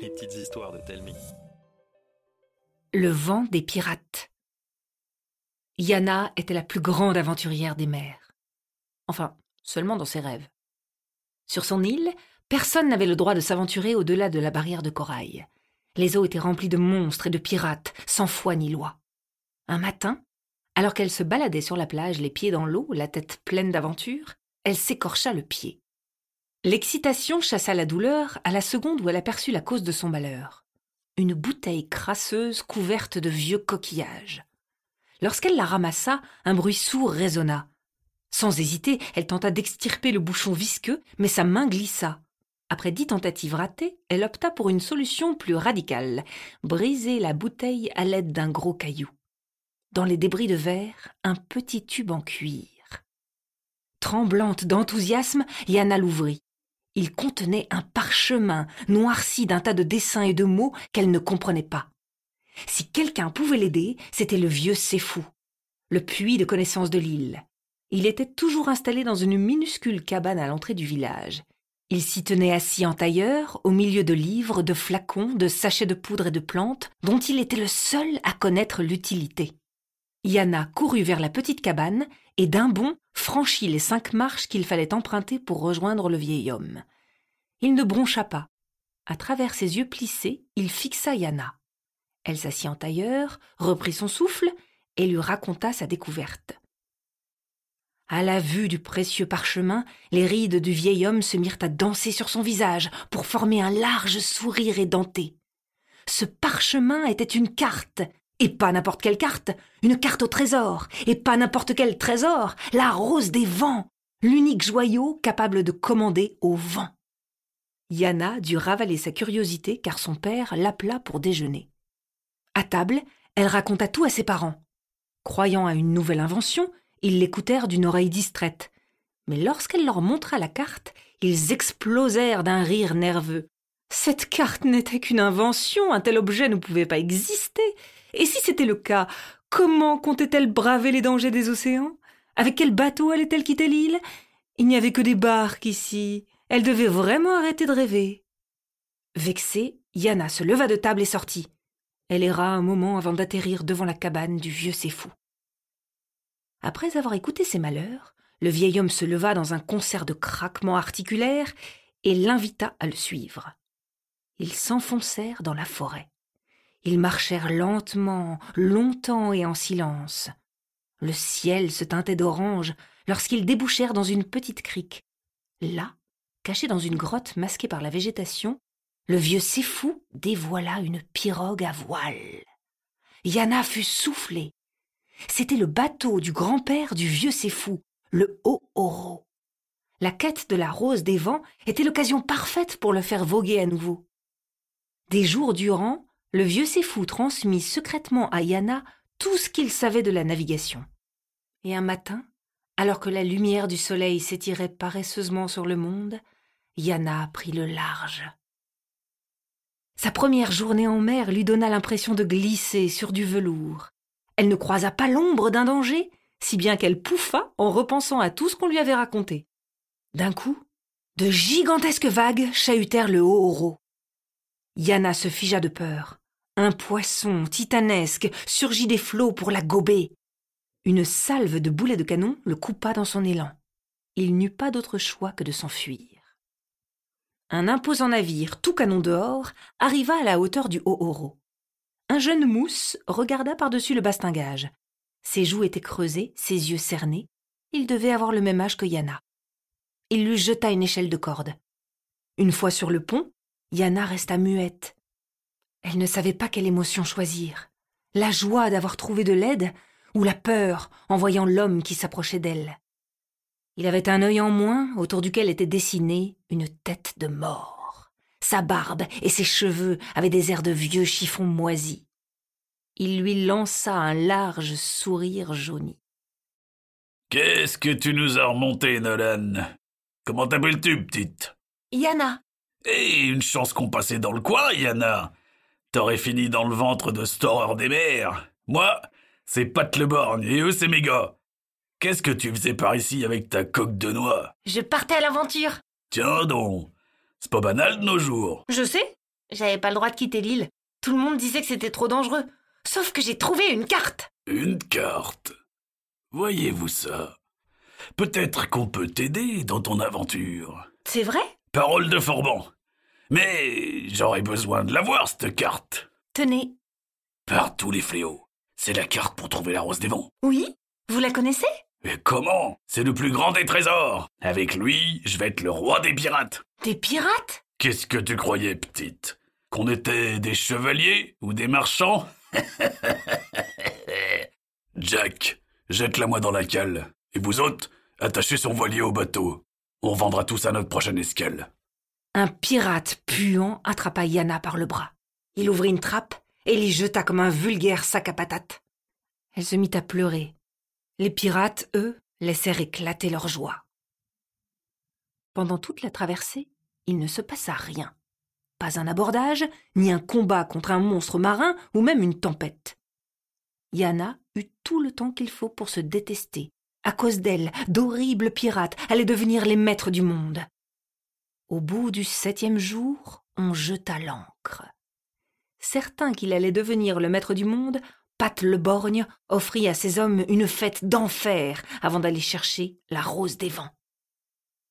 Les petites histoires de Telmi. Le vent des pirates. Yana était la plus grande aventurière des mers. Enfin, seulement dans ses rêves. Sur son île, personne n'avait le droit de s'aventurer au-delà de la barrière de corail. Les eaux étaient remplies de monstres et de pirates, sans foi ni loi. Un matin, alors qu'elle se baladait sur la plage, les pieds dans l'eau, la tête pleine d'aventure, elle s'écorcha le pied. L'excitation chassa la douleur à la seconde où elle aperçut la cause de son malheur. Une bouteille crasseuse couverte de vieux coquillages. Lorsqu'elle la ramassa, un bruit sourd résonna. Sans hésiter, elle tenta d'extirper le bouchon visqueux, mais sa main glissa. Après dix tentatives ratées, elle opta pour une solution plus radicale briser la bouteille à l'aide d'un gros caillou. Dans les débris de verre, un petit tube en cuir. Tremblante d'enthousiasme, Yana l'ouvrit. Il contenait un parchemin noirci d'un tas de dessins et de mots qu'elle ne comprenait pas. Si quelqu'un pouvait l'aider, c'était le vieux Séfou, le puits de connaissance de l'île. Il était toujours installé dans une minuscule cabane à l'entrée du village. Il s'y tenait assis en tailleur, au milieu de livres, de flacons, de sachets de poudre et de plantes, dont il était le seul à connaître l'utilité. Yana courut vers la petite cabane et d'un bond franchit les cinq marches qu'il fallait emprunter pour rejoindre le vieil homme. Il ne broncha pas. À travers ses yeux plissés, il fixa Yana. Elle s'assit en tailleur, reprit son souffle et lui raconta sa découverte. À la vue du précieux parchemin, les rides du vieil homme se mirent à danser sur son visage pour former un large sourire édenté. Ce parchemin était une carte, et pas n'importe quelle carte, une carte au trésor, et pas n'importe quel trésor, la rose des vents, l'unique joyau capable de commander au vent. Yana dut ravaler sa curiosité car son père l'appela pour déjeuner. À table, elle raconta tout à ses parents. Croyant à une nouvelle invention, ils l'écoutèrent d'une oreille distraite. Mais lorsqu'elle leur montra la carte, ils explosèrent d'un rire nerveux. Cette carte n'était qu'une invention, un tel objet ne pouvait pas exister. Et si c'était le cas, comment comptait-elle braver les dangers des océans? Avec quel bateau allait-elle quitter l'île? Il n'y avait que des barques ici. Elle devait vraiment arrêter de rêver. Vexée, Yana se leva de table et sortit. Elle erra un moment avant d'atterrir devant la cabane du vieux Séfou. Après avoir écouté ses malheurs, le vieil homme se leva dans un concert de craquements articulaires et l'invita à le suivre. Ils s'enfoncèrent dans la forêt. Ils marchèrent lentement, longtemps et en silence. Le ciel se teintait d'orange lorsqu'ils débouchèrent dans une petite crique. Là, caché dans une grotte masquée par la végétation, le vieux Séfou dévoila une pirogue à voile. Yana fut soufflée. C'était le bateau du grand-père du vieux Séfou, le Haut-Oro. La quête de la rose des vents était l'occasion parfaite pour le faire voguer à nouveau. Des jours durant, le vieux Séfou transmit secrètement à Yana tout ce qu'il savait de la navigation. Et un matin, alors que la lumière du soleil s'étirait paresseusement sur le monde, Yana prit le large. Sa première journée en mer lui donna l'impression de glisser sur du velours. Elle ne croisa pas l'ombre d'un danger, si bien qu'elle pouffa en repensant à tout ce qu'on lui avait raconté. D'un coup, de gigantesques vagues chahutèrent le haut oro. Yana se figea de peur. Un poisson titanesque surgit des flots pour la gober. Une salve de boulets de canon le coupa dans son élan. Il n'eut pas d'autre choix que de s'enfuir. Un imposant navire, tout canon dehors, arriva à la hauteur du Haut-Oro. Un jeune mousse regarda par-dessus le bastingage. Ses joues étaient creusées, ses yeux cernés. Il devait avoir le même âge que Yana. Il lui jeta une échelle de corde. Une fois sur le pont, Yana resta muette, elle ne savait pas quelle émotion choisir. La joie d'avoir trouvé de l'aide ou la peur en voyant l'homme qui s'approchait d'elle. Il avait un œil en moins autour duquel était dessinée une tête de mort. Sa barbe et ses cheveux avaient des airs de vieux chiffon moisi. Il lui lança un large sourire jauni. Qu'est-ce que tu nous as remonté, Nolan? Comment t'appelles-tu, petite? Yana. Eh, une chance qu'on passait dans le coin, Yana T'aurais fini dans le ventre de Storer des mers. Moi, c'est Pat Le Borgne et eux, c'est mes gars. Qu'est-ce que tu faisais par ici avec ta coque de noix? Je partais à l'aventure. Tiens donc. C'est pas banal de nos jours. Je sais. J'avais pas le droit de quitter l'île. Tout le monde disait que c'était trop dangereux. Sauf que j'ai trouvé une carte. Une carte? Voyez-vous ça? Peut-être qu'on peut t'aider dans ton aventure. C'est vrai? Parole de Forban. Mais j'aurais besoin de la voir, cette carte. Tenez. Par tous les fléaux. C'est la carte pour trouver la rose des vents. Oui? Vous la connaissez? Mais comment? C'est le plus grand des trésors. Avec lui, je vais être le roi des pirates. Des pirates? Qu'est-ce que tu croyais, petite? Qu'on était des chevaliers ou des marchands? Jack, jette-la moi dans la cale. Et vous autres, attachez son voilier au bateau. On revendra tout ça à notre prochaine escale. Un pirate puant attrapa Yana par le bras. Il ouvrit une trappe et l'y jeta comme un vulgaire sac à patates. Elle se mit à pleurer. Les pirates, eux, laissèrent éclater leur joie. Pendant toute la traversée, il ne se passa rien. Pas un abordage, ni un combat contre un monstre marin ou même une tempête. Yana eut tout le temps qu'il faut pour se détester. À cause d'elle, d'horribles pirates allaient devenir les maîtres du monde. Au bout du septième jour, on jeta l'ancre. Certain qu'il allait devenir le maître du monde, Pat le borgne offrit à ses hommes une fête d'enfer avant d'aller chercher la rose des vents.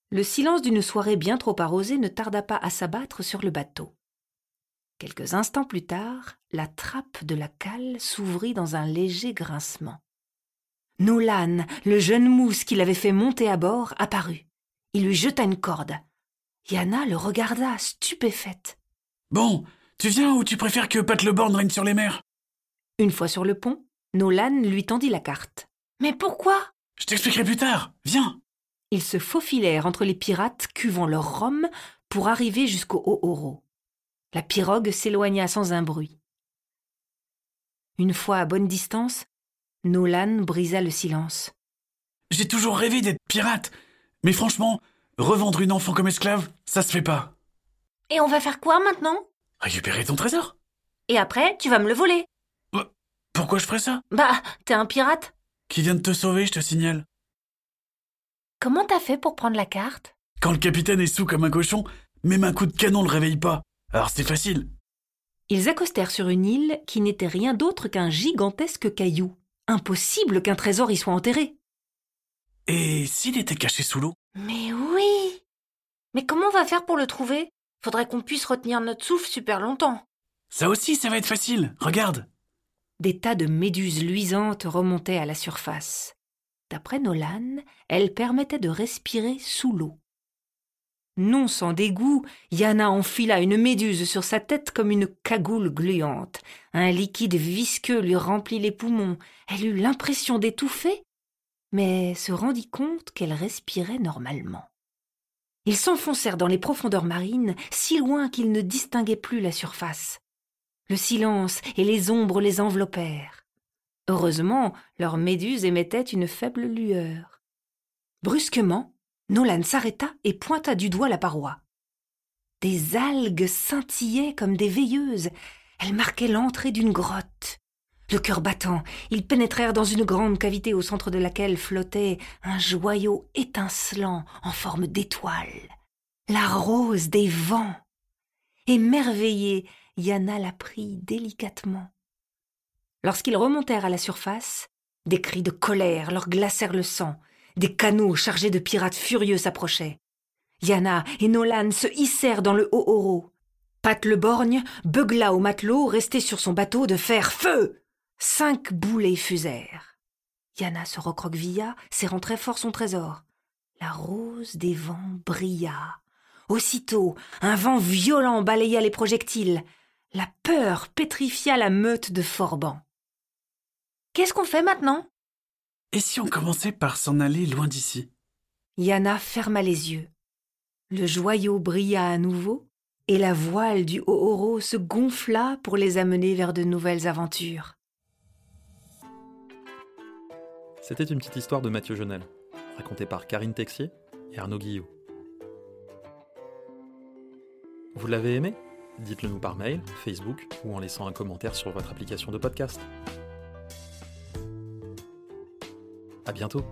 Le silence d'une soirée bien trop arrosée ne tarda pas à s'abattre sur le bateau. Quelques instants plus tard, la trappe de la cale s'ouvrit dans un léger grincement. Nolan, le jeune mousse qui l'avait fait monter à bord, apparut. Il lui jeta une corde. Yana le regarda, stupéfaite. Bon, tu viens ou tu préfères que Pat le Born règne sur les mers? Une fois sur le pont, Nolan lui tendit la carte. Mais pourquoi? Je t'expliquerai plus tard. Viens. Ils se faufilèrent entre les pirates cuvant leur rhum pour arriver jusqu'au Haut-Oro. La pirogue s'éloigna sans un bruit. Une fois à bonne distance, Nolan brisa le silence. J'ai toujours rêvé d'être pirate. Mais franchement, revendre une enfant comme esclave, ça se fait pas. Et on va faire quoi maintenant? Récupérer ton trésor Et après, tu vas me le voler. Pourquoi je ferais ça? Bah, t'es un pirate? Qui vient de te sauver, je te signale. Comment t'as fait pour prendre la carte? Quand le capitaine est sous comme un cochon, même un coup de canon le réveille pas. Alors c'est facile. Ils accostèrent sur une île qui n'était rien d'autre qu'un gigantesque caillou. Impossible qu'un trésor y soit enterré. Et s'il était caché sous l'eau? Mais oui Mais comment on va faire pour le trouver? Faudrait qu'on puisse retenir notre souffle super longtemps. Ça aussi, ça va être facile. Regarde. Des tas de méduses luisantes remontaient à la surface. D'après Nolan, elles permettaient de respirer sous l'eau. Non sans dégoût, Yana enfila une méduse sur sa tête comme une cagoule gluante. Un liquide visqueux lui remplit les poumons. Elle eut l'impression d'étouffer, mais se rendit compte qu'elle respirait normalement. Ils s'enfoncèrent dans les profondeurs marines, si loin qu'ils ne distinguaient plus la surface. Le silence et les ombres les enveloppèrent. Heureusement, leur méduse émettait une faible lueur. Brusquement, Nolan s'arrêta et pointa du doigt la paroi. Des algues scintillaient comme des veilleuses. Elles marquaient l'entrée d'une grotte. Le cœur battant, ils pénétrèrent dans une grande cavité au centre de laquelle flottait un joyau étincelant en forme d'étoile. La rose des vents. Émerveillée, Yana la prit délicatement. Lorsqu'ils remontèrent à la surface, des cris de colère leur glacèrent le sang. Des canots chargés de pirates furieux s'approchaient. Yana et Nolan se hissèrent dans le haut oro. Pat le borgne beugla au matelot resté sur son bateau de faire feu. Cinq boulets fusèrent. Yana se recroquevilla, serrant très fort son trésor. La rose des vents brilla. Aussitôt, un vent violent balaya les projectiles. La peur pétrifia la meute de Forban. Qu'est-ce qu'on fait maintenant? Et si on commençait par s'en aller loin d'ici? Yana ferma les yeux. Le joyau brilla à nouveau, et la voile du Hohoro se gonfla pour les amener vers de nouvelles aventures. C'était une petite histoire de Mathieu Jonel, racontée par Karine Texier et Arnaud Guillot. Vous l'avez aimé? Dites-le nous par mail, Facebook ou en laissant un commentaire sur votre application de podcast. À bientôt